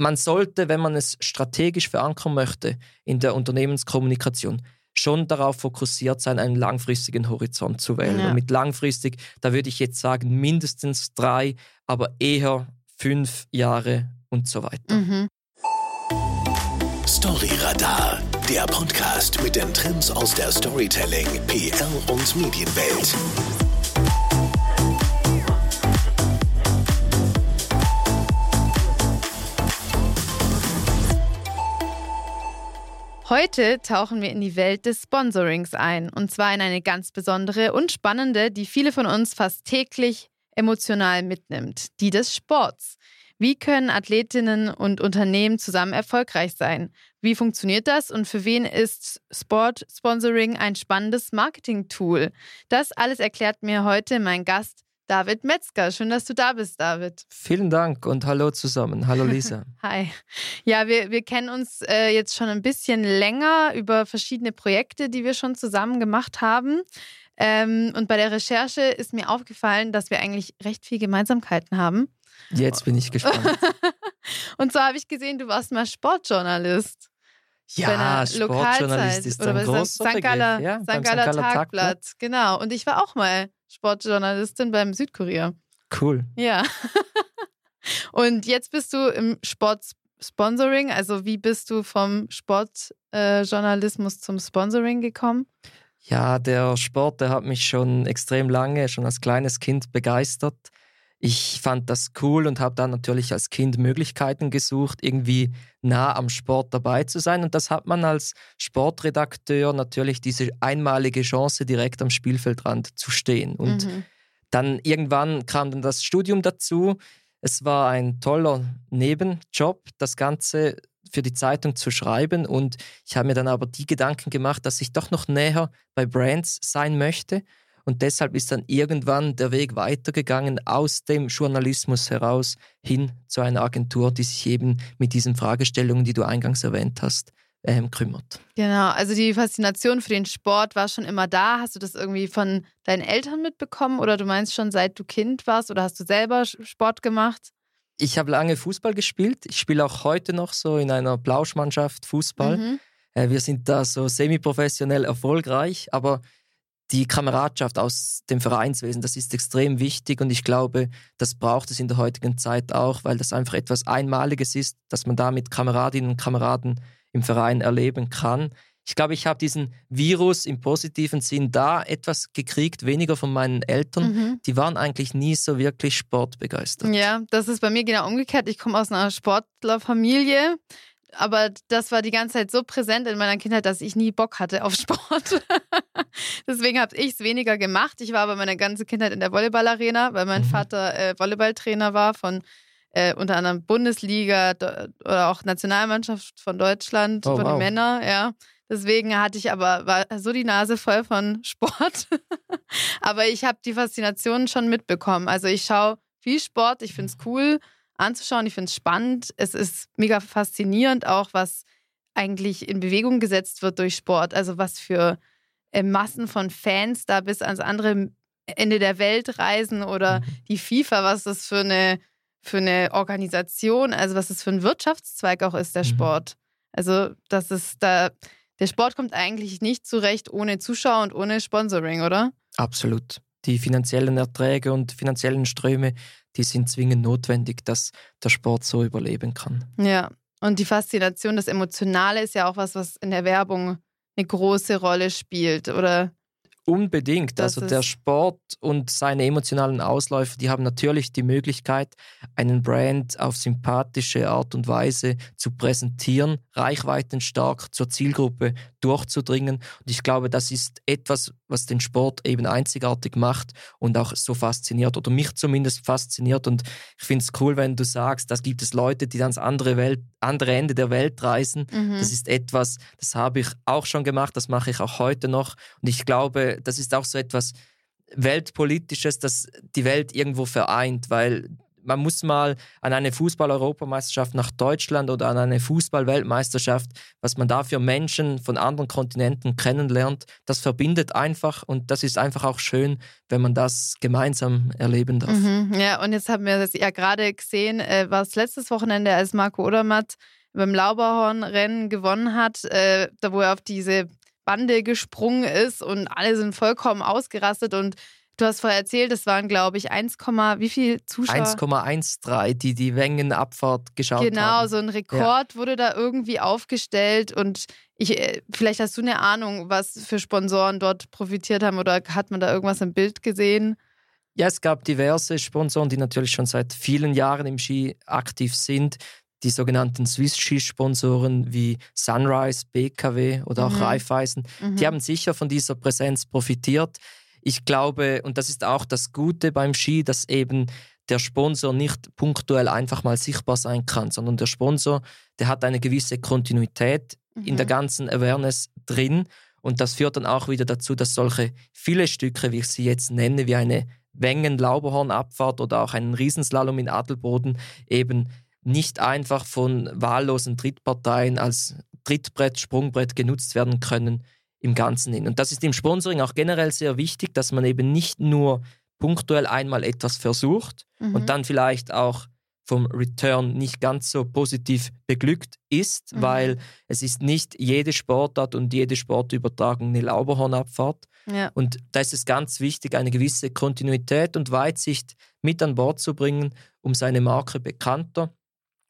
man sollte, wenn man es strategisch verankern möchte in der Unternehmenskommunikation, schon darauf fokussiert sein, einen langfristigen Horizont zu wählen. Ja. Und mit langfristig, da würde ich jetzt sagen, mindestens drei, aber eher fünf Jahre und so weiter. Mhm. Storyradar, der Podcast mit den Trends aus der Storytelling, PR und Medienwelt. Heute tauchen wir in die Welt des Sponsorings ein. Und zwar in eine ganz besondere und spannende, die viele von uns fast täglich emotional mitnimmt, die des Sports. Wie können Athletinnen und Unternehmen zusammen erfolgreich sein? Wie funktioniert das und für wen ist Sport-Sponsoring ein spannendes Marketing-Tool? Das alles erklärt mir heute mein Gast David Metzger. Schön, dass du da bist, David. Vielen Dank und hallo zusammen. Hallo Lisa. Hi. Ja, wir, wir kennen uns äh, jetzt schon ein bisschen länger über verschiedene Projekte, die wir schon zusammen gemacht haben. Ähm, und bei der Recherche ist mir aufgefallen, dass wir eigentlich recht viel Gemeinsamkeiten haben. Jetzt bin ich gespannt. und zwar habe ich gesehen, du warst mal Sportjournalist. Ja, Sportjournalist ist ein großer St. Galler, ja, St. Galler Tagblatt. Tagblatt. Genau. Und ich war auch mal Sportjournalistin beim Südkurier. Cool. Ja. Und jetzt bist du im Sportsponsoring. Also wie bist du vom Sportjournalismus äh, zum Sponsoring gekommen? Ja, der Sport, der hat mich schon extrem lange, schon als kleines Kind begeistert. Ich fand das cool und habe dann natürlich als Kind Möglichkeiten gesucht, irgendwie nah am Sport dabei zu sein. Und das hat man als Sportredakteur natürlich diese einmalige Chance, direkt am Spielfeldrand zu stehen. Und mhm. dann irgendwann kam dann das Studium dazu. Es war ein toller Nebenjob, das Ganze für die Zeitung zu schreiben. Und ich habe mir dann aber die Gedanken gemacht, dass ich doch noch näher bei Brands sein möchte und deshalb ist dann irgendwann der Weg weitergegangen aus dem Journalismus heraus hin zu einer Agentur, die sich eben mit diesen Fragestellungen, die du eingangs erwähnt hast, ähm, kümmert. Genau, also die Faszination für den Sport war schon immer da. Hast du das irgendwie von deinen Eltern mitbekommen oder du meinst schon seit du Kind warst oder hast du selber Sport gemacht? Ich habe lange Fußball gespielt. Ich spiele auch heute noch so in einer Blauschmannschaft Fußball. Mhm. Äh, wir sind da so semi-professionell erfolgreich, aber die Kameradschaft aus dem Vereinswesen, das ist extrem wichtig und ich glaube, das braucht es in der heutigen Zeit auch, weil das einfach etwas Einmaliges ist, dass man da mit Kameradinnen und Kameraden im Verein erleben kann. Ich glaube, ich habe diesen Virus im positiven Sinn da etwas gekriegt, weniger von meinen Eltern. Mhm. Die waren eigentlich nie so wirklich sportbegeistert. Ja, das ist bei mir genau umgekehrt. Ich komme aus einer Sportlerfamilie aber das war die ganze Zeit so präsent in meiner Kindheit, dass ich nie Bock hatte auf Sport. Deswegen habe ich es weniger gemacht. Ich war aber meine ganze Kindheit in der Volleyballarena, weil mein mhm. Vater äh, Volleyballtrainer war von äh, unter anderem Bundesliga oder auch Nationalmannschaft von Deutschland, oh, von wow. den Männern, ja. Deswegen hatte ich aber war so die Nase voll von Sport. aber ich habe die Faszination schon mitbekommen. Also ich schaue viel Sport, ich finde es cool anzuschauen. Ich finde es spannend. Es ist mega faszinierend auch, was eigentlich in Bewegung gesetzt wird durch Sport. Also was für äh, Massen von Fans da bis ans andere Ende der Welt reisen oder mhm. die FIFA, was das für eine, für eine Organisation, also was das für ein Wirtschaftszweig auch ist, der mhm. Sport. Also das ist da, der Sport kommt eigentlich nicht zurecht ohne Zuschauer und ohne Sponsoring, oder? Absolut. Die finanziellen Erträge und finanziellen Ströme, die sind zwingend notwendig, dass der Sport so überleben kann. Ja, und die Faszination, das Emotionale ist ja auch was, was in der Werbung eine große Rolle spielt, oder? Unbedingt. Das also der Sport und seine emotionalen Ausläufer, die haben natürlich die Möglichkeit, einen Brand auf sympathische Art und Weise zu präsentieren, reichweitenstark zur Zielgruppe durchzudringen. Und ich glaube, das ist etwas, was den Sport eben einzigartig macht und auch so fasziniert oder mich zumindest fasziniert. Und ich finde es cool, wenn du sagst, das gibt es Leute, die ans andere, Welt, andere Ende der Welt reisen. Mhm. Das ist etwas, das habe ich auch schon gemacht, das mache ich auch heute noch. Und ich glaube, das ist auch so etwas Weltpolitisches, das die Welt irgendwo vereint, weil man muss mal an eine Fußball-Europameisterschaft nach Deutschland oder an eine Fußball-Weltmeisterschaft, was man da für Menschen von anderen Kontinenten kennenlernt, das verbindet einfach und das ist einfach auch schön, wenn man das gemeinsam erleben darf. Mhm, ja, und jetzt haben wir das ja gerade gesehen, äh, war es letztes Wochenende, als Marco Odermatt beim Lauberhornrennen gewonnen hat, äh, da wo er auf diese Bande gesprungen ist und alle sind vollkommen ausgerastet und Du hast vorher erzählt, es waren, glaube ich, 1, wie viel Zuschauer? 1,13, die die Wengenabfahrt geschaut genau, haben. Genau, so ein Rekord ja. wurde da irgendwie aufgestellt und ich, äh, vielleicht hast du eine Ahnung, was für Sponsoren dort profitiert haben oder hat man da irgendwas im Bild gesehen? Ja, es gab diverse Sponsoren, die natürlich schon seit vielen Jahren im Ski aktiv sind. Die sogenannten Swiss Ski-Sponsoren wie Sunrise, BKW oder auch mhm. Raiffeisen, mhm. die haben sicher von dieser Präsenz profitiert. Ich glaube, und das ist auch das Gute beim Ski, dass eben der Sponsor nicht punktuell einfach mal sichtbar sein kann, sondern der Sponsor, der hat eine gewisse Kontinuität mhm. in der mhm. ganzen Awareness drin. Und das führt dann auch wieder dazu, dass solche viele Stücke, wie ich sie jetzt nenne, wie eine Wengen-Lauberhorn-Abfahrt oder auch einen Riesenslalom in Adelboden, eben nicht einfach von wahllosen Drittparteien als Trittbrett, Sprungbrett genutzt werden können, im Ganzen hin. Und das ist im Sponsoring auch generell sehr wichtig, dass man eben nicht nur punktuell einmal etwas versucht mhm. und dann vielleicht auch vom Return nicht ganz so positiv beglückt ist, mhm. weil es ist nicht jede Sportart und jede Sportübertragung eine Lauberhornabfahrt. Ja. Und da ist es ganz wichtig, eine gewisse Kontinuität und Weitsicht mit an Bord zu bringen, um seine Marke bekannter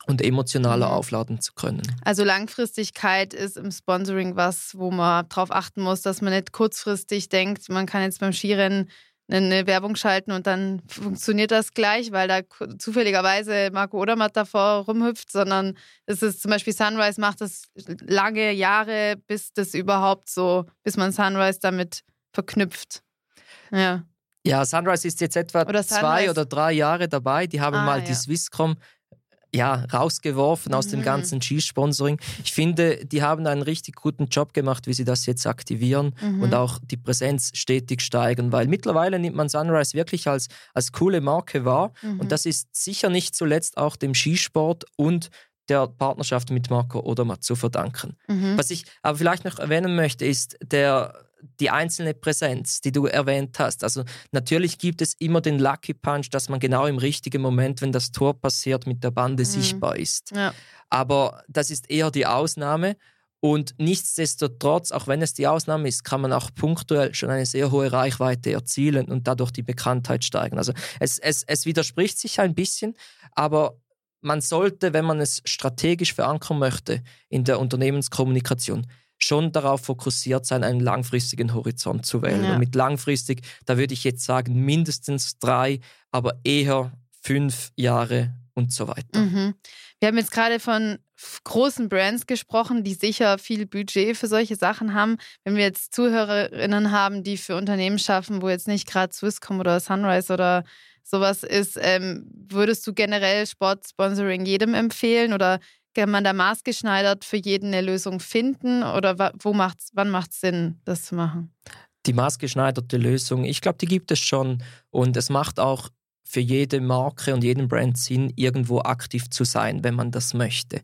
und emotionaler mhm. aufladen zu können. Also Langfristigkeit ist im Sponsoring was, wo man darauf achten muss, dass man nicht kurzfristig denkt, man kann jetzt beim Skirennen eine Werbung schalten und dann funktioniert das gleich, weil da zufälligerweise Marco Odermatt davor rumhüpft, sondern es ist zum Beispiel Sunrise macht das lange Jahre, bis das überhaupt so, bis man Sunrise damit verknüpft. Ja. Ja, Sunrise ist jetzt etwa oder zwei oder drei Jahre dabei. Die haben ah, mal ja. die Swisscom ja, rausgeworfen aus dem mhm. ganzen Skisponsoring. Ich finde, die haben einen richtig guten Job gemacht, wie sie das jetzt aktivieren mhm. und auch die Präsenz stetig steigern, weil mittlerweile nimmt man Sunrise wirklich als, als coole Marke wahr mhm. und das ist sicher nicht zuletzt auch dem Skisport und der Partnerschaft mit Marco Odermatt zu verdanken. Mhm. Was ich aber vielleicht noch erwähnen möchte, ist der die einzelne Präsenz, die du erwähnt hast. Also natürlich gibt es immer den Lucky Punch, dass man genau im richtigen Moment, wenn das Tor passiert, mit der Bande mhm. sichtbar ist. Ja. Aber das ist eher die Ausnahme. Und nichtsdestotrotz, auch wenn es die Ausnahme ist, kann man auch punktuell schon eine sehr hohe Reichweite erzielen und dadurch die Bekanntheit steigern. Also es, es, es widerspricht sich ein bisschen, aber man sollte, wenn man es strategisch verankern möchte in der Unternehmenskommunikation, schon darauf fokussiert sein, einen langfristigen Horizont zu wählen. Ja. Und mit langfristig, da würde ich jetzt sagen, mindestens drei, aber eher fünf Jahre und so weiter. Mhm. Wir haben jetzt gerade von großen Brands gesprochen, die sicher viel Budget für solche Sachen haben. Wenn wir jetzt Zuhörerinnen haben, die für Unternehmen schaffen, wo jetzt nicht gerade Swisscom oder Sunrise oder sowas ist, ähm, würdest du generell Sportsponsoring jedem empfehlen oder kann man da maßgeschneidert für jeden eine Lösung finden oder wo macht's, wann macht es Sinn, das zu machen? Die maßgeschneiderte Lösung, ich glaube, die gibt es schon und es macht auch für jede Marke und jeden Brand Sinn, irgendwo aktiv zu sein, wenn man das möchte.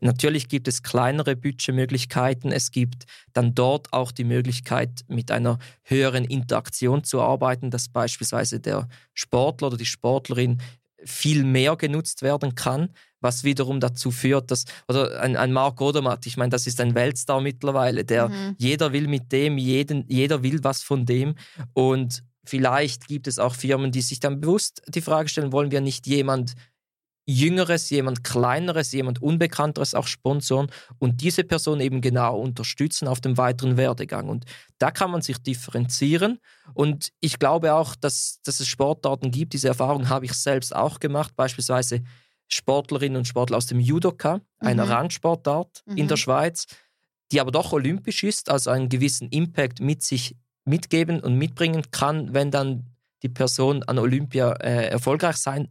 Natürlich gibt es kleinere Budgetmöglichkeiten. Es gibt dann dort auch die Möglichkeit, mit einer höheren Interaktion zu arbeiten, dass beispielsweise der Sportler oder die Sportlerin viel mehr genutzt werden kann, was wiederum dazu führt, dass, oder ein, ein Mark Odermatt, ich meine, das ist ein Weltstar mittlerweile, der mhm. jeder will mit dem, jeden, jeder will was von dem und vielleicht gibt es auch Firmen, die sich dann bewusst die Frage stellen, wollen wir nicht jemand Jüngeres, jemand Kleineres, jemand Unbekannteres auch sponsoren und diese Person eben genau unterstützen auf dem weiteren Werdegang. Und da kann man sich differenzieren. Und ich glaube auch, dass, dass es Sportarten gibt, diese Erfahrung habe ich selbst auch gemacht, beispielsweise Sportlerinnen und Sportler aus dem Judoka, einer mhm. Randsportart mhm. in der Schweiz, die aber doch olympisch ist, also einen gewissen Impact mit sich mitgeben und mitbringen kann, wenn dann die Person an Olympia äh, erfolgreich sein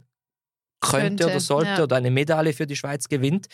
könnte, könnte oder sollte ja. oder eine Medaille für die Schweiz gewinnt.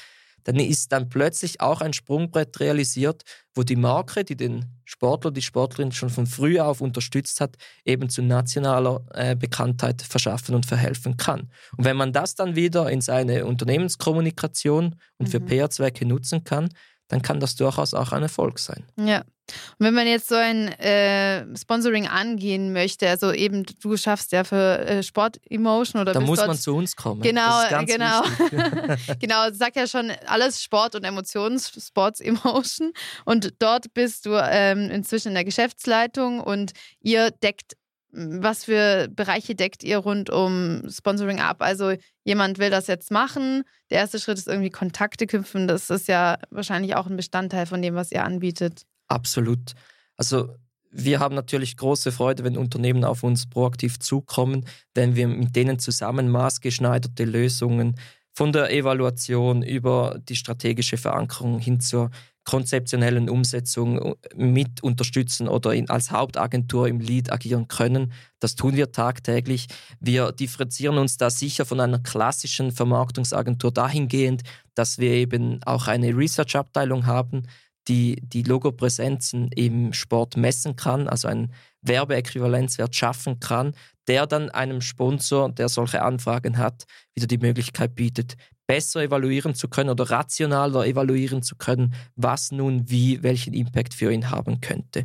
Dann ist dann plötzlich auch ein Sprungbrett realisiert, wo die Marke, die den Sportler, die Sportlerin schon von früh auf unterstützt hat, eben zu nationaler äh, Bekanntheit verschaffen und verhelfen kann. Und wenn man das dann wieder in seine Unternehmenskommunikation und mhm. für PR-Zwecke nutzen kann, dann kann das durchaus auch ein Erfolg sein. Ja. Und wenn man jetzt so ein äh, Sponsoring angehen möchte, also eben du schaffst ja für äh, Sport Emotion oder dann muss man zu uns kommen. Genau, genau, genau. Sagt ja schon alles Sport und Emotions, Sports Emotion. Und dort bist du ähm, inzwischen in der Geschäftsleitung und ihr deckt was für Bereiche deckt ihr rund um Sponsoring ab? Also jemand will das jetzt machen. Der erste Schritt ist irgendwie Kontakte knüpfen. Das ist ja wahrscheinlich auch ein Bestandteil von dem, was ihr anbietet. Absolut. Also wir haben natürlich große Freude, wenn Unternehmen auf uns proaktiv zukommen, wenn wir mit denen zusammen maßgeschneiderte Lösungen von der Evaluation über die strategische Verankerung hin zur konzeptionellen Umsetzung äh, mit unterstützen oder in, als Hauptagentur im Lead agieren können. Das tun wir tagtäglich. Wir differenzieren uns da sicher von einer klassischen Vermarktungsagentur dahingehend, dass wir eben auch eine Research-Abteilung haben, die die Logopräsenzen im Sport messen kann, also einen Werbeäquivalenzwert schaffen kann, der dann einem Sponsor, der solche Anfragen hat, wieder die Möglichkeit bietet, besser evaluieren zu können oder rationaler evaluieren zu können, was nun wie welchen Impact für ihn haben könnte.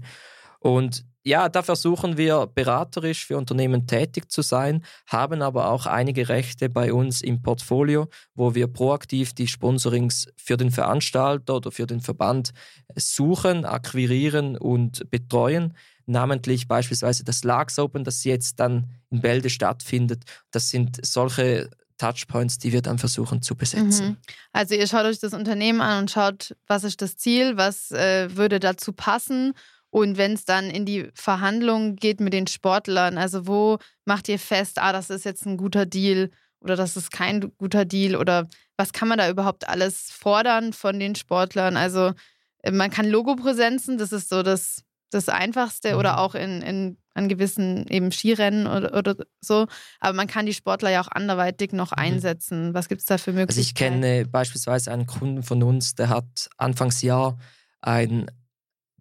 Und ja, da versuchen wir beraterisch für Unternehmen tätig zu sein, haben aber auch einige Rechte bei uns im Portfolio, wo wir proaktiv die Sponsorings für den Veranstalter oder für den Verband suchen, akquirieren und betreuen. Namentlich beispielsweise das Lags Open, das jetzt dann in Bälde stattfindet. Das sind solche Touchpoints, die wir dann versuchen zu besetzen. Mhm. Also ihr schaut euch das Unternehmen an und schaut, was ist das Ziel, was äh, würde dazu passen und wenn es dann in die Verhandlungen geht mit den Sportlern, also wo macht ihr fest, ah, das ist jetzt ein guter Deal oder das ist kein guter Deal oder was kann man da überhaupt alles fordern von den Sportlern? Also äh, man kann Logopräsenzen, das ist so das, das Einfachste mhm. oder auch in, in an gewissen eben Skirennen oder, oder so. Aber man kann die Sportler ja auch anderweitig noch mhm. einsetzen. Was gibt es da für Möglichkeiten? Also ich kenne beispielsweise einen Kunden von uns, der hat Anfangsjahr ein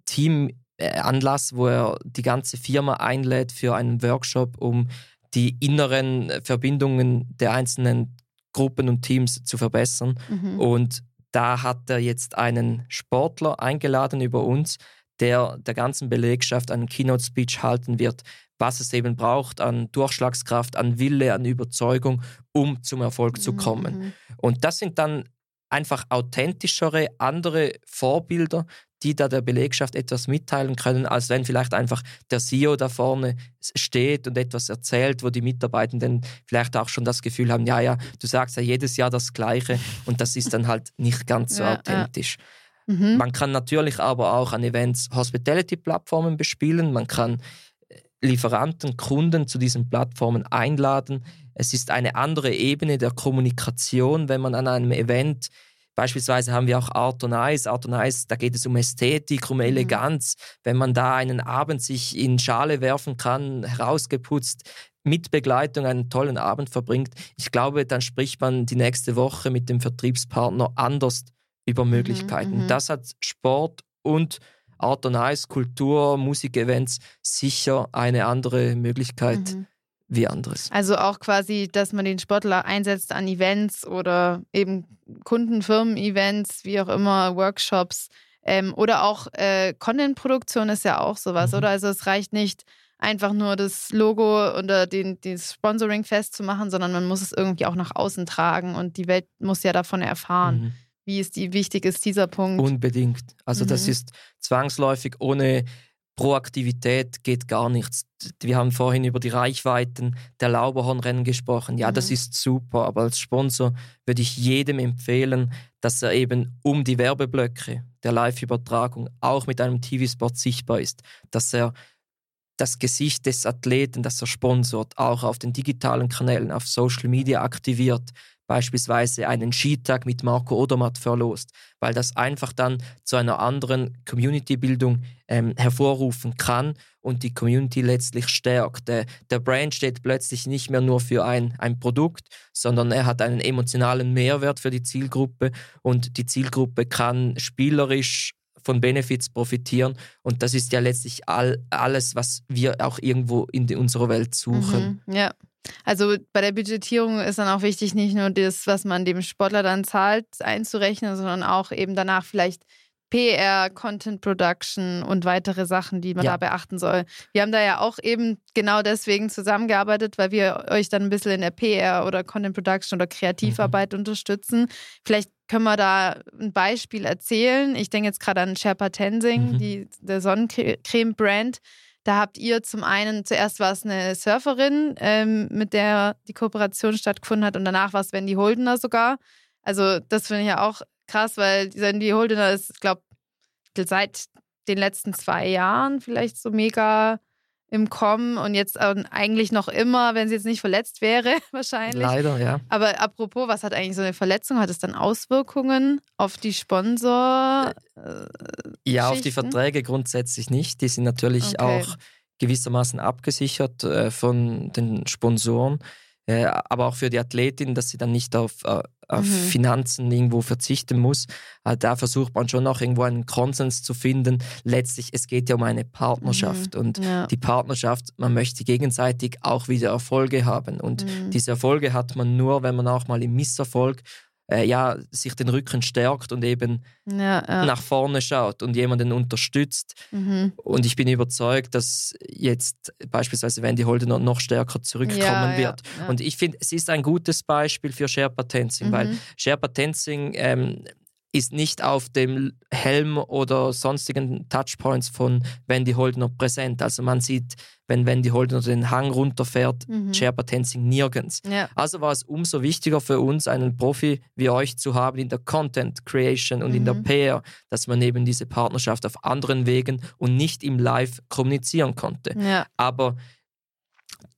Teamanlass, wo er die ganze Firma einlädt für einen Workshop, um die inneren Verbindungen der einzelnen Gruppen und Teams zu verbessern. Mhm. Und da hat er jetzt einen Sportler eingeladen über uns, der der ganzen Belegschaft einen Keynote-Speech halten wird, was es eben braucht an Durchschlagskraft, an Wille, an Überzeugung, um zum Erfolg zu kommen. Mhm. Und das sind dann einfach authentischere, andere Vorbilder, die da der Belegschaft etwas mitteilen können, als wenn vielleicht einfach der CEO da vorne steht und etwas erzählt, wo die Mitarbeitenden vielleicht auch schon das Gefühl haben, ja, ja, du sagst ja jedes Jahr das Gleiche und das ist dann halt nicht ganz so ja, authentisch. Ja. Mhm. Man kann natürlich aber auch an Events Hospitality-Plattformen bespielen. Man kann äh, Lieferanten, Kunden zu diesen Plattformen einladen. Es ist eine andere Ebene der Kommunikation, wenn man an einem Event Beispielsweise haben wir auch Art on Ice. Art on Ice, da geht es um Ästhetik, um mhm. Eleganz. Mhm. Wenn man da einen Abend sich in Schale werfen kann, herausgeputzt, mit Begleitung einen tollen Abend verbringt, ich glaube, dann spricht man die nächste Woche mit dem Vertriebspartner anders über mhm, Möglichkeiten. Mhm, das hat Sport und Art und Eis, Kultur, Musikevents sicher eine andere Möglichkeit mhm. wie anderes. Also auch quasi, dass man den Sportler einsetzt an Events oder eben Kundenfirmen-Events, wie auch immer, Workshops ähm, oder auch äh, Content-Produktion ist ja auch sowas, mhm. oder? Also es reicht nicht einfach nur das Logo oder den, das Sponsoring festzumachen, sondern man muss es irgendwie auch nach außen tragen und die Welt muss ja davon erfahren. Mhm wie ist die, wichtig ist dieser Punkt? Unbedingt. Also mhm. das ist zwangsläufig ohne Proaktivität geht gar nichts. Wir haben vorhin über die Reichweiten der Lauberhornrennen gesprochen. Ja, mhm. das ist super, aber als Sponsor würde ich jedem empfehlen, dass er eben um die Werbeblöcke der Live-Übertragung auch mit einem TV-Spot sichtbar ist, dass er das Gesicht des Athleten, das er sponsort, auch auf den digitalen Kanälen, auf Social Media aktiviert, beispielsweise einen Skitag mit Marco Odermatt verlost, weil das einfach dann zu einer anderen Community-Bildung ähm, hervorrufen kann und die Community letztlich stärkt. Der, der Brand steht plötzlich nicht mehr nur für ein, ein Produkt, sondern er hat einen emotionalen Mehrwert für die Zielgruppe und die Zielgruppe kann spielerisch von Benefits profitieren. Und das ist ja letztlich all, alles, was wir auch irgendwo in unserer Welt suchen. Mhm, ja. Also bei der Budgetierung ist dann auch wichtig, nicht nur das, was man dem Sportler dann zahlt, einzurechnen, sondern auch eben danach vielleicht PR, Content Production und weitere Sachen, die man ja. da beachten soll. Wir haben da ja auch eben genau deswegen zusammengearbeitet, weil wir euch dann ein bisschen in der PR oder Content Production oder Kreativarbeit mhm. unterstützen. Vielleicht können wir da ein Beispiel erzählen. Ich denke jetzt gerade an Sherpa Tenzing, mhm. die, der Sonnencreme-Brand. Da habt ihr zum einen, zuerst war es eine Surferin, ähm, mit der die Kooperation stattgefunden hat und danach war es Wendy Holdener sogar. Also das finde ich ja auch krass, weil Wendy Holdener ist, glaube ich, seit den letzten zwei Jahren vielleicht so mega im Kommen und jetzt eigentlich noch immer, wenn sie jetzt nicht verletzt wäre, wahrscheinlich. Leider, ja. Aber apropos, was hat eigentlich so eine Verletzung? Hat es dann Auswirkungen auf die Sponsor? Äh, ja, auf die Verträge grundsätzlich nicht. Die sind natürlich okay. auch gewissermaßen abgesichert äh, von den Sponsoren. Äh, aber auch für die Athletin, dass sie dann nicht auf, äh, auf mhm. Finanzen irgendwo verzichten muss. Äh, da versucht man schon noch irgendwo einen Konsens zu finden. Letztlich, es geht ja um eine Partnerschaft mhm. und ja. die Partnerschaft, man möchte gegenseitig auch wieder Erfolge haben und mhm. diese Erfolge hat man nur, wenn man auch mal im Misserfolg äh, ja, sich den Rücken stärkt und eben ja, ja. nach vorne schaut und jemanden unterstützt. Mhm. Und ich bin überzeugt, dass jetzt beispielsweise Wendy Holdener noch stärker zurückkommen ja, wird. Und ich finde, es ist ein gutes Beispiel für Sherpa Tenzing, mhm. weil Sherpa Tenzing ähm, ist nicht auf dem Helm oder sonstigen Touchpoints von Wendy Holdner präsent. Also man sieht, wenn Wendy Holdner den Hang runterfährt, mhm. Sherpa Tenzing nirgends. Ja. Also war es umso wichtiger für uns, einen Profi wie euch zu haben in der Content Creation und mhm. in der mhm. PR, dass man eben diese Partnerschaft auf anderen Wegen und nicht im Live kommunizieren konnte. Ja. Aber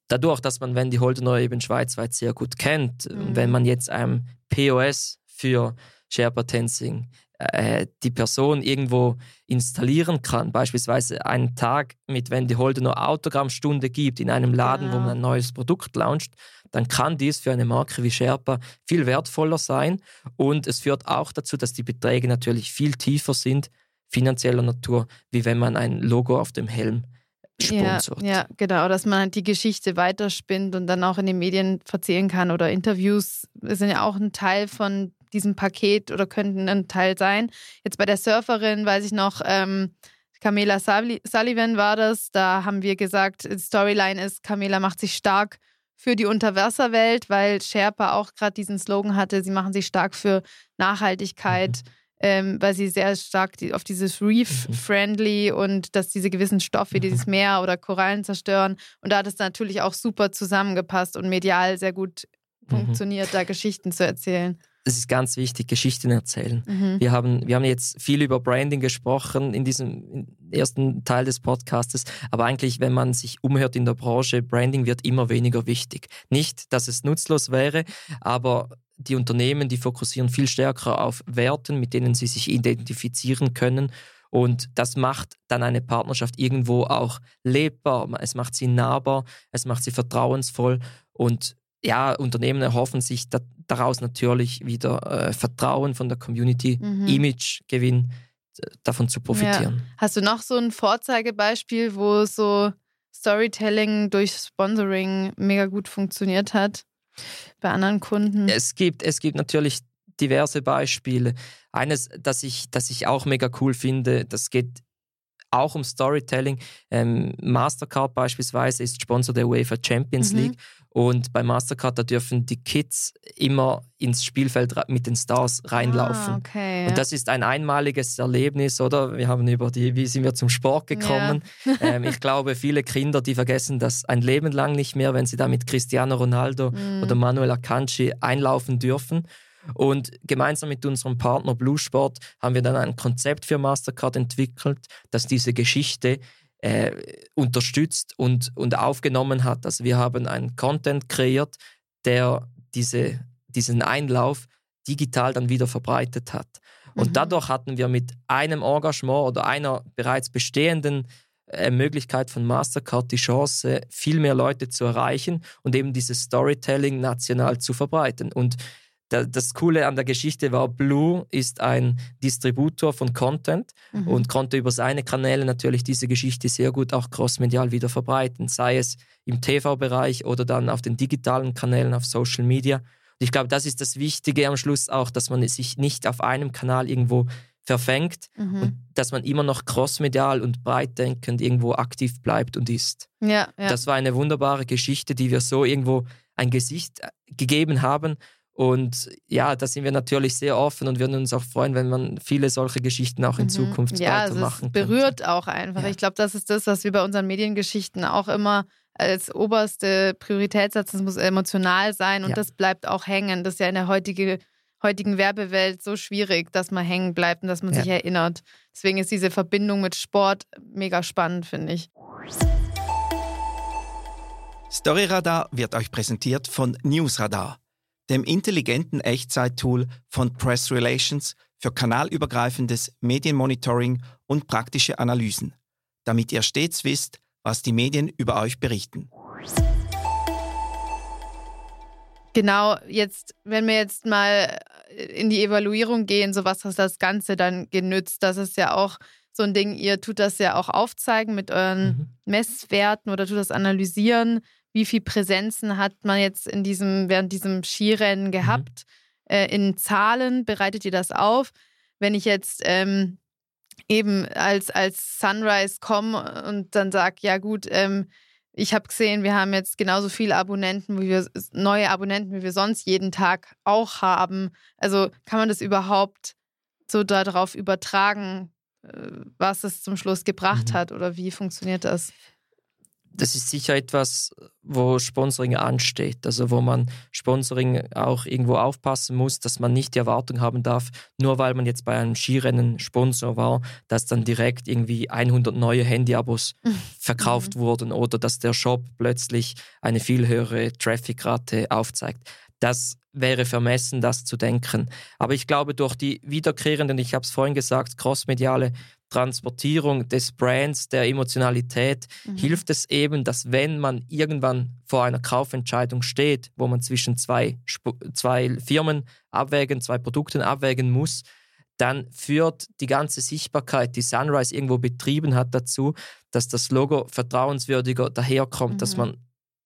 dadurch, dass man Wendy Holdner eben schweizweit sehr gut kennt, mhm. wenn man jetzt einem POS für Sherpa Tenzing äh, die Person irgendwo installieren kann, beispielsweise einen Tag mit Wendy Holdener Autogrammstunde gibt in einem Laden, genau. wo man ein neues Produkt launcht, dann kann dies für eine Marke wie Sherpa viel wertvoller sein und es führt auch dazu, dass die Beträge natürlich viel tiefer sind, finanzieller Natur, wie wenn man ein Logo auf dem Helm sponsort. Ja, ja, genau, dass man halt die Geschichte weiterspinnt und dann auch in den Medien verzählen kann oder Interviews sind ja auch ein Teil von diesem Paket oder könnten ein Teil sein. Jetzt bei der Surferin weiß ich noch, ähm, Camila Sullivan war das. Da haben wir gesagt, Storyline ist, Camila macht sich stark für die Unterwasserwelt, weil Sherpa auch gerade diesen Slogan hatte, sie machen sich stark für Nachhaltigkeit. Mhm. Ähm, weil sie sehr stark auf dieses Reef-friendly und dass diese gewissen Stoffe, dieses mhm. Meer oder Korallen zerstören. Und da hat es natürlich auch super zusammengepasst und medial sehr gut mhm. funktioniert, da Geschichten zu erzählen es ist ganz wichtig, Geschichten erzählen. Mhm. Wir, haben, wir haben jetzt viel über Branding gesprochen in diesem ersten Teil des Podcastes, aber eigentlich, wenn man sich umhört in der Branche, Branding wird immer weniger wichtig. Nicht, dass es nutzlos wäre, aber die Unternehmen, die fokussieren viel stärker auf Werten, mit denen sie sich identifizieren können. Und das macht dann eine Partnerschaft irgendwo auch lebbar. Es macht sie nahbar, es macht sie vertrauensvoll und ja, Unternehmen erhoffen sich daraus natürlich wieder äh, Vertrauen von der Community, mhm. Imagegewinn, davon zu profitieren. Ja. Hast du noch so ein Vorzeigebeispiel, wo so Storytelling durch Sponsoring mega gut funktioniert hat bei anderen Kunden? Es gibt, es gibt natürlich diverse Beispiele. Eines, das ich, das ich auch mega cool finde, das geht auch um Storytelling. Ähm, Mastercard beispielsweise ist Sponsor der UEFA Champions mhm. League und bei Mastercard, da dürfen die Kids immer ins Spielfeld mit den Stars reinlaufen. Ah, okay, ja. Und das ist ein einmaliges Erlebnis, oder? Wir haben über die, wie sind wir zum Sport gekommen. Ja. ähm, ich glaube, viele Kinder, die vergessen das ein Leben lang nicht mehr, wenn sie da mit Cristiano Ronaldo mm. oder Manuel Akanji einlaufen dürfen. Und gemeinsam mit unserem Partner Blue Sport haben wir dann ein Konzept für Mastercard entwickelt, das diese Geschichte äh, unterstützt und, und aufgenommen hat. Also wir haben einen Content kreiert, der diese diesen Einlauf digital dann wieder verbreitet hat. Und mhm. dadurch hatten wir mit einem Engagement oder einer bereits bestehenden äh, Möglichkeit von Mastercard die Chance, viel mehr Leute zu erreichen und eben dieses Storytelling national zu verbreiten. Und das Coole an der Geschichte war, Blue ist ein Distributor von Content mhm. und konnte über seine Kanäle natürlich diese Geschichte sehr gut auch crossmedial wieder verbreiten, sei es im TV-Bereich oder dann auf den digitalen Kanälen, auf Social Media. Und ich glaube, das ist das Wichtige am Schluss auch, dass man sich nicht auf einem Kanal irgendwo verfängt mhm. und dass man immer noch crossmedial und breitdenkend irgendwo aktiv bleibt und ist. Ja, ja. Das war eine wunderbare Geschichte, die wir so irgendwo ein Gesicht äh, gegeben haben. Und ja, da sind wir natürlich sehr offen und würden uns auch freuen, wenn man viele solche Geschichten auch in mhm. Zukunft ja, weitermachen kann. Ja, es berührt könnte. auch einfach. Ja. Ich glaube, das ist das, was wir bei unseren Mediengeschichten auch immer als oberste Priorität setzen. Es muss emotional sein und ja. das bleibt auch hängen. Das ist ja in der heutigen heutigen Werbewelt so schwierig, dass man hängen bleibt und dass man ja. sich erinnert. Deswegen ist diese Verbindung mit Sport mega spannend, finde ich. Storyradar wird euch präsentiert von Newsradar, dem intelligenten Echtzeit-Tool von Press Relations für kanalübergreifendes Medienmonitoring und praktische Analysen, damit ihr stets wisst, was die Medien über euch berichten. Genau, jetzt, wenn wir jetzt mal in die Evaluierung gehen, so was hat das Ganze dann genützt? Das ist ja auch so ein Ding, ihr tut das ja auch aufzeigen mit euren mhm. Messwerten oder tut das analysieren. Wie viel Präsenzen hat man jetzt in diesem, während diesem Skirennen mhm. gehabt? Mhm. Äh, in Zahlen bereitet ihr das auf? Wenn ich jetzt ähm, eben als, als Sunrise komme und dann sage, ja gut, ähm, ich habe gesehen, wir haben jetzt genauso viele Abonnenten, wie wir neue Abonnenten, wie wir sonst jeden Tag auch haben. Also kann man das überhaupt so darauf übertragen, äh, was es zum Schluss gebracht mhm. hat oder wie funktioniert das? Das ist sicher etwas, wo Sponsoring ansteht. Also wo man Sponsoring auch irgendwo aufpassen muss, dass man nicht die Erwartung haben darf, nur weil man jetzt bei einem Skirennen Sponsor war, dass dann direkt irgendwie 100 neue Handyabos verkauft mhm. wurden oder dass der Shop plötzlich eine viel höhere Traffic-Rate aufzeigt. Das wäre vermessen, das zu denken. Aber ich glaube, durch die wiederkehrenden, ich habe es vorhin gesagt, crossmediale Transportierung des Brands, der Emotionalität, mhm. hilft es eben, dass wenn man irgendwann vor einer Kaufentscheidung steht, wo man zwischen zwei, zwei Firmen abwägen, zwei Produkten abwägen muss, dann führt die ganze Sichtbarkeit, die Sunrise irgendwo betrieben hat, dazu, dass das Logo vertrauenswürdiger daherkommt, mhm. dass man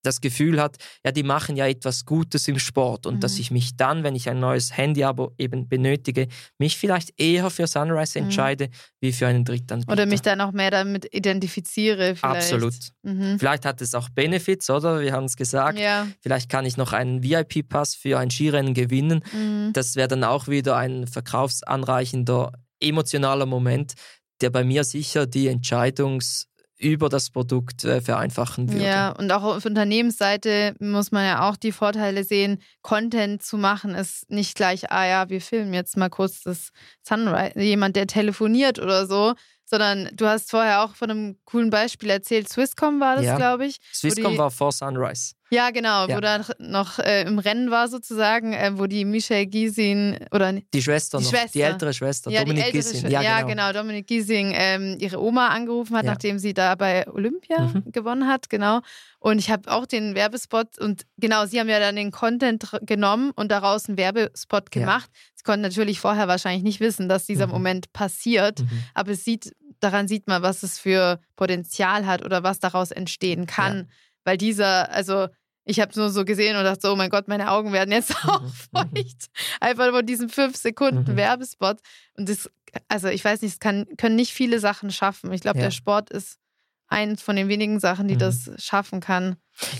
das Gefühl hat, ja, die machen ja etwas Gutes im Sport und mhm. dass ich mich dann, wenn ich ein neues Handy-Abo eben benötige, mich vielleicht eher für Sunrise mhm. entscheide, wie für einen Drittanbieter. Oder mich dann auch mehr damit identifiziere. Vielleicht. Absolut. Mhm. Vielleicht hat es auch Benefits, oder? Wir haben es gesagt. Ja. Vielleicht kann ich noch einen VIP-Pass für ein Skirennen gewinnen. Mhm. Das wäre dann auch wieder ein verkaufsanreichender emotionaler Moment, der bei mir sicher die Entscheidungs- über das Produkt äh, vereinfachen würde. Ja, und auch auf Unternehmensseite muss man ja auch die Vorteile sehen, Content zu machen ist nicht gleich, ah ja, wir filmen jetzt mal kurz das Sunrise, jemand, der telefoniert oder so, sondern du hast vorher auch von einem coolen Beispiel erzählt. Swisscom war das, ja. glaube ich. Swisscom war vor Sunrise. Ja, genau, ja. wo da noch äh, im Rennen war sozusagen, äh, wo die Michelle Giesing oder die Schwester die noch, Schwester. die ältere Schwester, ja, Dominik Giesing. Ja, ja genau. genau. Dominik Giesing ähm, ihre Oma angerufen hat, nachdem sie da bei Olympia mhm. gewonnen hat, genau. Und ich habe auch den Werbespot und genau, sie haben ja dann den Content genommen und daraus einen Werbespot gemacht. Sie konnten natürlich vorher wahrscheinlich nicht wissen, dass dieser mhm. Moment passiert, mhm. aber es sieht daran sieht man, was es für Potenzial hat oder was daraus entstehen kann. Ja. Weil dieser, also ich habe es nur so gesehen und dachte, oh mein Gott, meine Augen werden jetzt auch mhm. feucht. Einfach von diesem fünf Sekunden mhm. Werbespot. Und das, also ich weiß nicht, es kann, können nicht viele Sachen schaffen. Ich glaube, ja. der Sport ist eins von den wenigen Sachen, die mhm. das schaffen kann.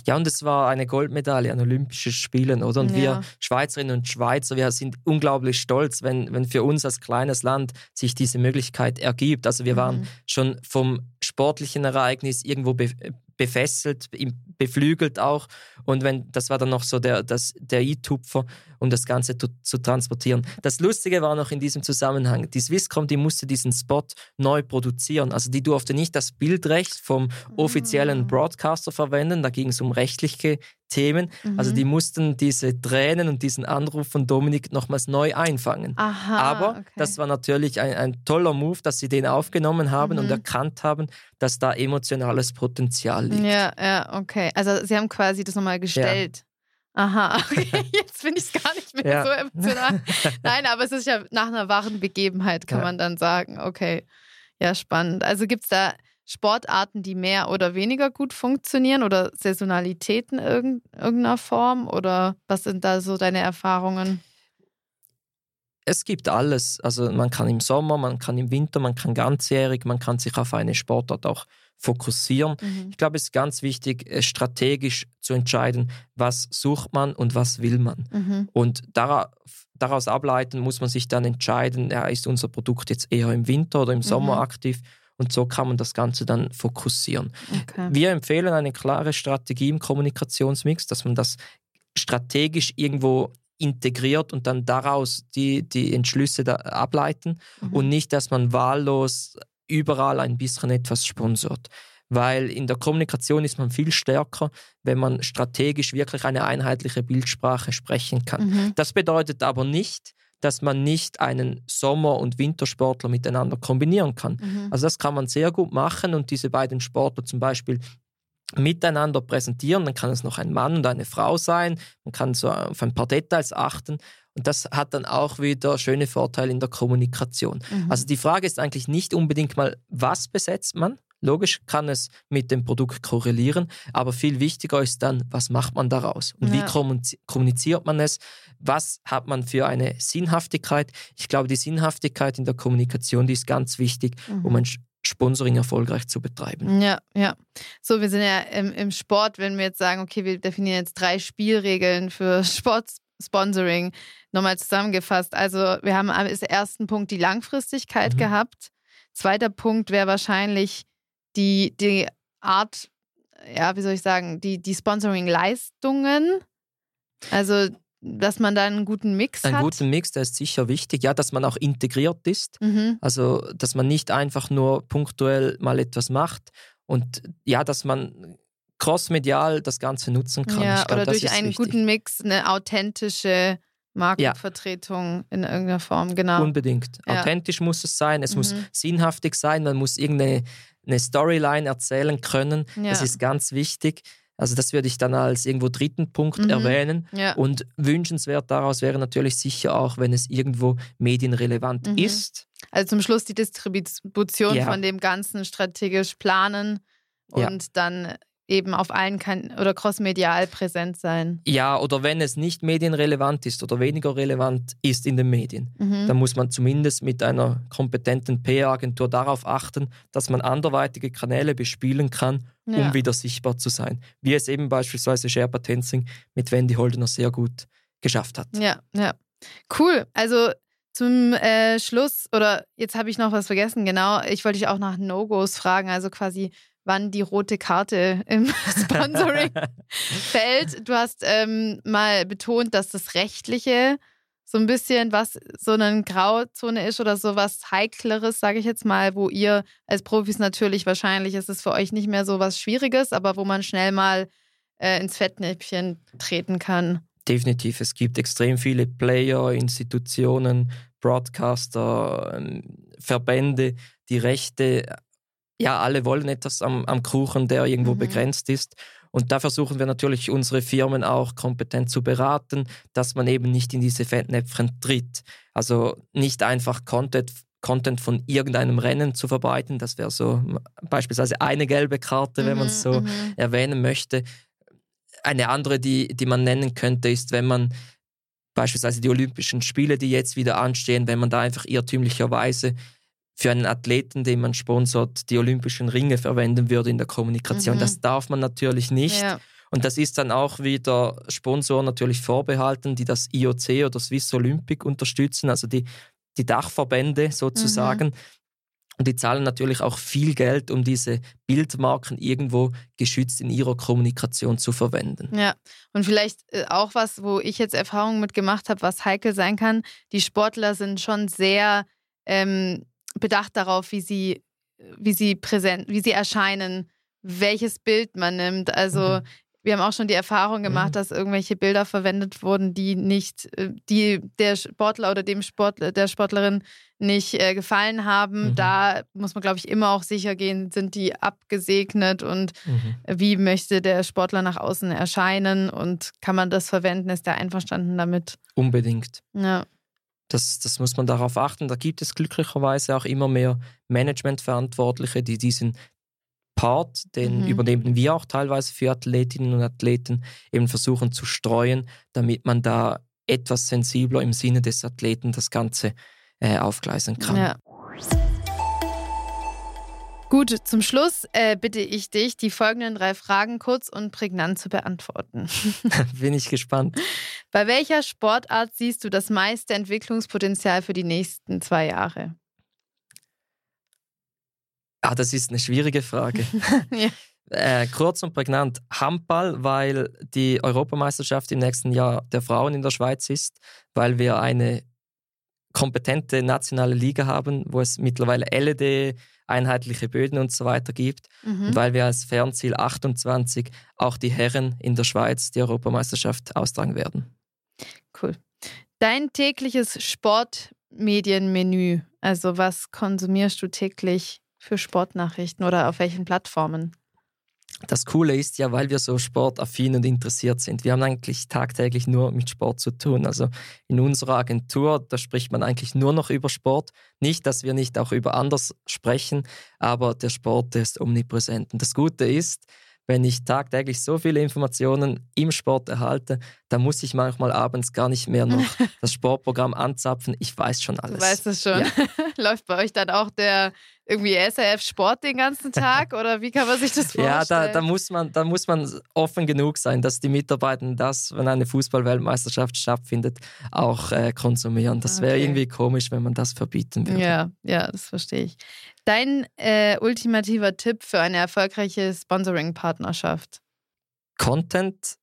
Ja, und es war eine Goldmedaille an Olympischen Spielen, oder? Und ja. wir Schweizerinnen und Schweizer, wir sind unglaublich stolz, wenn, wenn für uns als kleines Land sich diese Möglichkeit ergibt. Also wir waren mhm. schon vom sportlichen Ereignis irgendwo be befesselt, beflügelt auch. Und wenn, das war dann noch so der, das, der i-Tupfer, um das Ganze zu, zu, transportieren. Das Lustige war noch in diesem Zusammenhang, die Swisscom, die musste diesen Spot neu produzieren. Also die durfte nicht das Bildrecht vom offiziellen Ah. Broadcaster verwenden, da ging es um rechtliche Themen. Also Mhm. die mussten diese Tränen und diesen Anruf von Dominik nochmals neu einfangen. Aha. Aber okay. das war natürlich ein, ein toller Move, dass sie den aufgenommen haben und Mhm. erkannt haben, dass da emotionales Potenzial liegt. Ja, ja, okay. Also sie haben quasi das nochmal gestellt. Aha, okay. Jetzt finde ich es gar nicht mehr Ja. so emotional. Nein, aber es ist ja nach einer wahren Begebenheit, kann Ja. man dann sagen. Okay. Ja, spannend. Also gibt es da Sportarten, die mehr oder weniger gut funktionieren oder Saisonalitäten irgend, irgendeiner Form? Oder was sind da so deine Erfahrungen? Es gibt alles. Also man kann im Sommer, man kann im Winter, man kann ganzjährig, man kann sich auf eine Sportart auch fokussieren. Mhm. Ich glaube, es ist ganz wichtig, äh, strategisch zu entscheiden, was sucht man und was will man. Mhm. Und darauf, daraus ableiten muss man sich dann entscheiden, ja, ist unser Produkt jetzt eher im Winter oder im Sommer Mhm. aktiv. Und so kann man das Ganze dann fokussieren. Okay. Wir empfehlen eine klare Strategie im Kommunikationsmix, dass man das strategisch irgendwo integriert und dann daraus die, die Entschlüsse da ableiten Mhm. und nicht, dass man wahllos überall ein bisschen etwas sponsort. Weil in der Kommunikation ist man viel stärker, wenn man strategisch wirklich eine einheitliche Bildsprache sprechen kann. Mhm. Das bedeutet aber nicht, dass man nicht einen Sommer- und Wintersportler miteinander kombinieren kann. Mhm. Also das kann man sehr gut machen und diese beiden Sportler zum Beispiel miteinander präsentieren. Dann kann es noch ein Mann und eine Frau sein. Man kann so auf ein paar Details achten. Und das hat dann auch wieder schöne Vorteile in der Kommunikation. Mhm. Also die Frage ist eigentlich nicht unbedingt mal, was besetzt man? Logisch kann es mit dem Produkt korrelieren, aber viel wichtiger ist dann, was macht man daraus und wie Ja. kommuniz- kommuniziert man es? Was hat man für eine Sinnhaftigkeit? Ich glaube, die Sinnhaftigkeit in der Kommunikation, die ist ganz wichtig, Mhm. um ein Sponsoring erfolgreich zu betreiben. Ja, ja. So, wir sind ja im, im Sport, wenn wir jetzt sagen, okay, wir definieren jetzt drei Spielregeln für Sportsponsoring, nochmal zusammengefasst. Also, wir haben als ersten Punkt die Langfristigkeit Mhm. gehabt. Zweiter Punkt wäre wahrscheinlich die, die Art, ja, wie soll ich sagen, die, die Sponsoring-Leistungen. Also, dass man da einen guten Mix Ein hat. guter Mix, der ist sicher wichtig, ja, dass man auch integriert ist. Mhm. Also, dass man nicht einfach nur punktuell mal etwas macht und ja, dass man crossmedial das Ganze nutzen kann. Ja, glaub, oder durch einen wichtig. guten Mix eine authentische Markenvertretung in irgendeiner Form, genau. Unbedingt. Ja. Authentisch muss es sein, es muss Mhm. sinnhaftig sein, man muss irgendeine eine Storyline erzählen können. Ja. Das ist ganz wichtig. Also das würde ich dann als irgendwo dritten Punkt Mhm. erwähnen. ja. Und wünschenswert daraus wäre natürlich sicher auch, wenn es irgendwo medienrelevant Mhm. ist. Also zum Schluss die Distribution Ja. von dem Ganzen strategisch planen Ja. und dann eben auf allen kan oder crossmedial präsent sein. Ja, oder wenn es nicht medienrelevant ist oder weniger relevant ist in den Medien, Mhm. dann muss man zumindest mit einer kompetenten PR-Agentur darauf achten, dass man anderweitige Kanäle bespielen kann, um Ja. wieder sichtbar zu sein. Wie es eben beispielsweise Sherpa Tenzing mit Wendy Holdener sehr gut geschafft hat. Ja, ja. Cool. Also zum äh, Schluss, oder jetzt habe ich noch was vergessen, genau. Ich wollte dich auch nach No-Gos fragen, also quasi, wann die rote Karte im Sponsoring fällt. Du hast ähm, mal betont, dass das Rechtliche so ein bisschen was, so eine Grauzone ist oder so was Heikleres, sage ich jetzt mal, wo ihr als Profis natürlich wahrscheinlich ist es für euch nicht mehr so was Schwieriges, aber wo man schnell mal äh, ins Fettnäpfchen treten kann. Definitiv, es gibt extrem viele Player, Institutionen, Broadcaster, ähm, Verbände, die Rechte, ja, alle wollen etwas am, am Kuchen, der irgendwo Mhm. begrenzt ist. Und da versuchen wir natürlich unsere Firmen auch kompetent zu beraten, dass man eben nicht in diese Fettnäpfchen tritt. Also nicht einfach Content, Content von irgendeinem Rennen zu verbreiten. Das wäre so beispielsweise eine gelbe Karte, wenn man es so Mhm, mhm. erwähnen möchte. Eine andere, die, die man nennen könnte, ist, wenn man beispielsweise die Olympischen Spiele, die jetzt wieder anstehen, wenn man da einfach irrtümlicherweise für einen Athleten, den man sponsort, die Olympischen Ringe verwenden würde in der Kommunikation. Mhm. Das darf man natürlich nicht. Ja. Und das ist dann auch wieder Sponsoren natürlich vorbehalten, die das IOC oder Swiss Olympic unterstützen, also die, die Dachverbände sozusagen. Und die zahlen natürlich auch viel Geld, um diese Bildmarken irgendwo geschützt in ihrer Kommunikation zu verwenden. Ja, und vielleicht äh, auch was, wo ich jetzt Erfahrungen mit gemacht habe, was heikel sein kann. Die Sportler sind schon sehr ähm, bedacht darauf, wie sie, wie sie präsent, wie sie erscheinen, welches Bild man nimmt. Also mhm wir haben auch schon die Erfahrung gemacht, mhm. dass irgendwelche Bilder verwendet wurden, die nicht, äh, die der Sportler oder dem Sportler, der Sportlerin nicht äh, gefallen haben. Mhm. Da muss man, glaube ich, immer auch sicher gehen, sind die abgesegnet und mhm. wie möchte der Sportler nach außen erscheinen und kann man das verwenden? Ist der einverstanden damit? Unbedingt. Ja. Das, das muss man darauf achten. Da gibt es glücklicherweise auch immer mehr Managementverantwortliche, die diesen Part, den mhm. übernehmen wir auch teilweise für Athletinnen und Athleten, eben versuchen zu streuen, damit man da etwas sensibler im Sinne des Athleten das Ganze äh, aufgleisen kann. Ja. Gut, zum Schluss äh, bitte ich dich, die folgenden drei Fragen kurz und prägnant zu beantworten. Bin ich gespannt. Bei welcher Sportart siehst du das meiste Entwicklungspotenzial für die nächsten zwei Jahre? Ah, das ist eine schwierige Frage. ja. äh, kurz und prägnant. Handball, weil die Europameisterschaft im nächsten Jahr der Frauen in der Schweiz ist, weil wir eine kompetente nationale Liga haben, wo es mittlerweile LED, einheitliche Böden und so weiter gibt. Mhm. Und weil wir als Fernziel 28 auch die Herren in der Schweiz die Europameisterschaft austragen werden. Cool. Dein tägliches Sportmedienmenü, also was konsumierst du täglich für Sportnachrichten oder auf welchen Plattformen? Das Coole ist ja, weil wir so sportaffin und interessiert sind. Wir haben eigentlich tagtäglich nur mit Sport zu tun. Also in unserer Agentur, da spricht man eigentlich nur noch über Sport. Nicht, dass wir nicht auch über anders sprechen, aber der Sport ist omnipräsent. Und das Gute ist, wenn ich tagtäglich so viele Informationen im Sport erhalte, dann muss ich manchmal abends gar nicht mehr noch das Sportprogramm anzapfen. Ich weiß schon alles. Du weißt es schon. Ja. Läuft bei euch dann auch der irgendwie SRF Sport den ganzen Tag oder wie kann man sich das vorstellen? Ja, da, da, muss man, da muss man offen genug sein, dass die Mitarbeiter das, wenn eine Fußballweltmeisterschaft stattfindet, auch äh, konsumieren. Das wäre okay. irgendwie komisch, wenn man das verbieten würde. Ja, ja, das verstehe ich. Dein äh, ultimativer Tipp für eine erfolgreiche Sponsoring-Partnerschaft? Content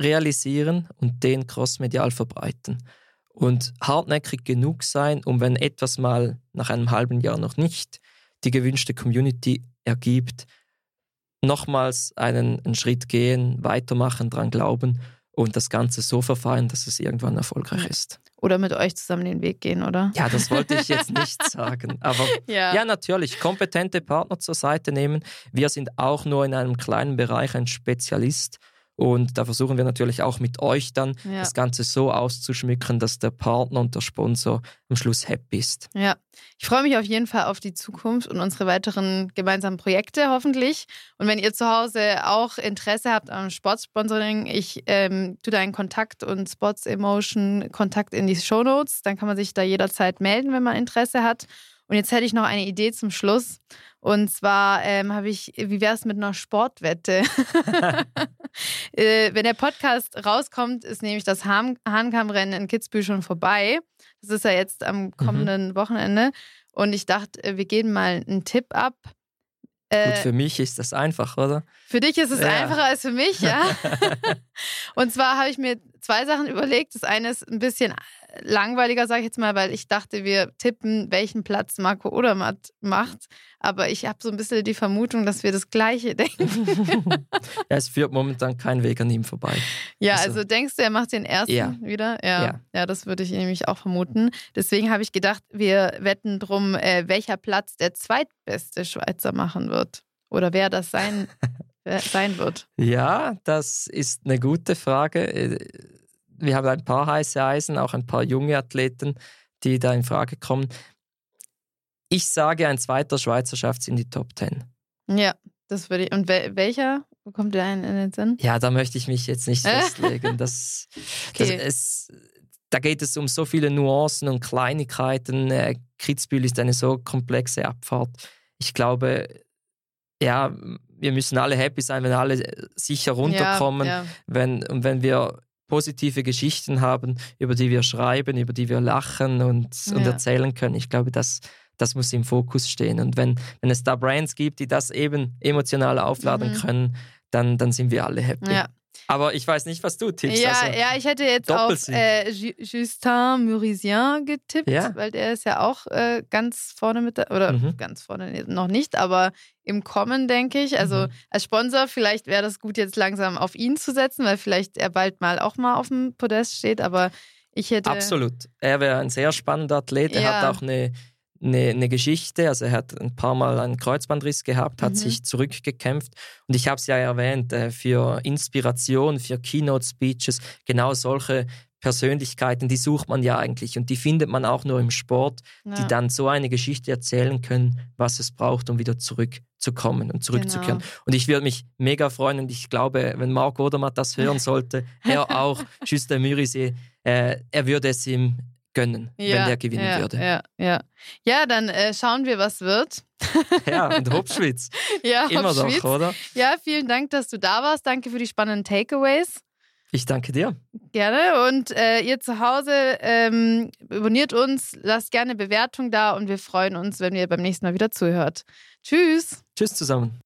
realisieren und den crossmedial verbreiten und hartnäckig genug sein, um wenn etwas mal nach einem halben Jahr noch nicht die gewünschte Community ergibt, nochmals einen, einen Schritt gehen, weitermachen, dran glauben und das Ganze so verfeinern, dass es irgendwann erfolgreich ist. Oder mit euch zusammen den Weg gehen, oder? Ja, das wollte ich jetzt nicht sagen. Aber ja. ja. natürlich, kompetente Partner zur Seite nehmen. Wir sind auch nur in einem kleinen Bereich ein Spezialist und da versuchen wir natürlich auch mit euch dann ja. das Ganze so auszuschmücken, dass der Partner und der Sponsor am Schluss happy ist. Ja, ich freue mich auf jeden Fall auf die Zukunft und unsere weiteren gemeinsamen Projekte hoffentlich. Und wenn ihr zu Hause auch Interesse habt am Sportsponsoring, ich ähm, tue deinen Kontakt und Sports Emotion Kontakt in die Show Notes. Dann kann man sich da jederzeit melden, wenn man Interesse hat. Und jetzt hätte ich noch eine Idee zum Schluss. Und zwar ähm, habe ich, wie wäre es mit einer Sportwette? äh, wenn der Podcast rauskommt, ist nämlich das Hahn Hahnkammrennen in Kitzbühel schon vorbei. Das ist ja jetzt am mhm. kommenden mhm. Wochenende. Und ich dachte, äh, wir geben mal einen Tipp ab. Äh, Gut, für mich ist das einfach, oder? Für dich ist es ja. einfacher als für mich, ja. und zwar habe ich mir zwei Sachen überlegt. Das eine ist ein bisschen langweiliger, sage ich jetzt mal, weil ich dachte, wir tippen, welchen Platz Marco Odermatt macht. Aber ich habe so ein bisschen die Vermutung, dass wir das Gleiche denken. ja, es führt momentan kein Weg an ihm vorbei. Ja, also, also denkst du, er macht den ersten ja. wieder? Ja. ja. ja. das würde ich nämlich auch vermuten. Deswegen habe ich gedacht, wir wetten drum, äh, welcher Platz der zweitbeste Schweizer machen wird. Oder wer das sein, sein wird. Ja, das ist eine gute Frage äh, wir haben ein paar heiße Eisen, auch ein paar junge Athleten, die da in Frage kommen. Ich sage, ein zweiter Schweizer schafft es in die Top Ten. Ja, das würde ich. Und welcher? Wo kommt der in den Sinn? Ja, da möchte ich mich jetzt nicht festlegen. Das, okay. das, es, da geht es um so viele Nuancen und Kleinigkeiten. Äh, Kitzbühel ist eine so komplexe Abfahrt. Ich glaube, ja, wir müssen alle happy sein, wenn alle sicher runterkommen. Ja, ja. Wenn, und wenn wir positive Geschichten haben, über die wir schreiben, über die wir lachen und, ja. und erzählen können. Ich glaube, das, das muss im Fokus stehen. Und wenn, wenn es da Brands gibt, die das eben emotional aufladen Mhm. können, dann, dann sind wir alle happy. Ja. Aber ich weiß nicht, was du tippst. Ja, also, ja, ich hätte jetzt auf äh, Ju- Justin Murisien getippt, Ja. weil der ist ja auch äh, ganz vorne mit, da- oder Mhm. ganz vorne noch nicht, aber im Kommen, denke ich. Also Mhm. als Sponsor, vielleicht wäre das gut, jetzt langsam auf ihn zu setzen, weil vielleicht er bald mal auch mal auf dem Podest steht, aber ich hätte. Absolut. Er wäre ein sehr spannender Athlet. Er Ja. hat auch eine, eine, eine Geschichte. Also er hat ein paar Mal einen Kreuzbandriss gehabt, hat Mhm. sich zurückgekämpft. Und ich habe es ja erwähnt, äh, für Inspiration, für Keynote-Speeches, genau solche Persönlichkeiten, die sucht man ja eigentlich und die findet man auch nur im Sport, die Ja. dann so eine Geschichte erzählen können, was es braucht, um wieder zurückzukommen und zurückzukehren. Genau. Und ich würde mich mega freuen und ich glaube, wenn Marc Odermatt das hören sollte, er auch, Justin Mürisee, äh, er würde es ihm gönnen, wenn der gewinnen ja, würde. Ja, ja. ja dann äh, schauen wir, was wird. Ja, und Hopschwitz. Ja, Immer auf Schwyz. doch, oder? Ja, vielen Dank, dass du da warst. Danke für die spannenden Takeaways. Ich danke dir. Gerne. Und äh, ihr zu Hause ähm, abonniert uns, lasst gerne Bewertung da und wir freuen uns, wenn ihr beim nächsten Mal wieder zuhört. Tschüss. Tschüss zusammen.